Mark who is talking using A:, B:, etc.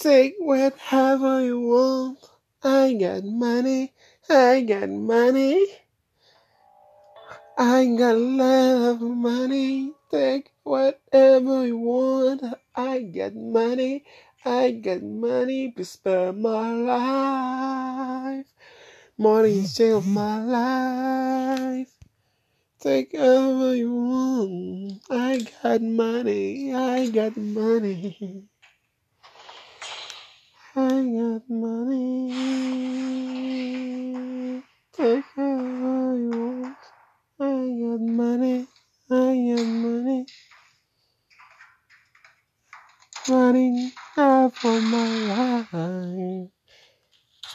A: Take whatever you want. I got money. I got money. I got a lot of money. Take whatever you want. I got money. I got money to spare my life. Money save my life. Take whatever you want. I got money. I got money. I got money. Take all you want. I got money. I got money. Running out for my life.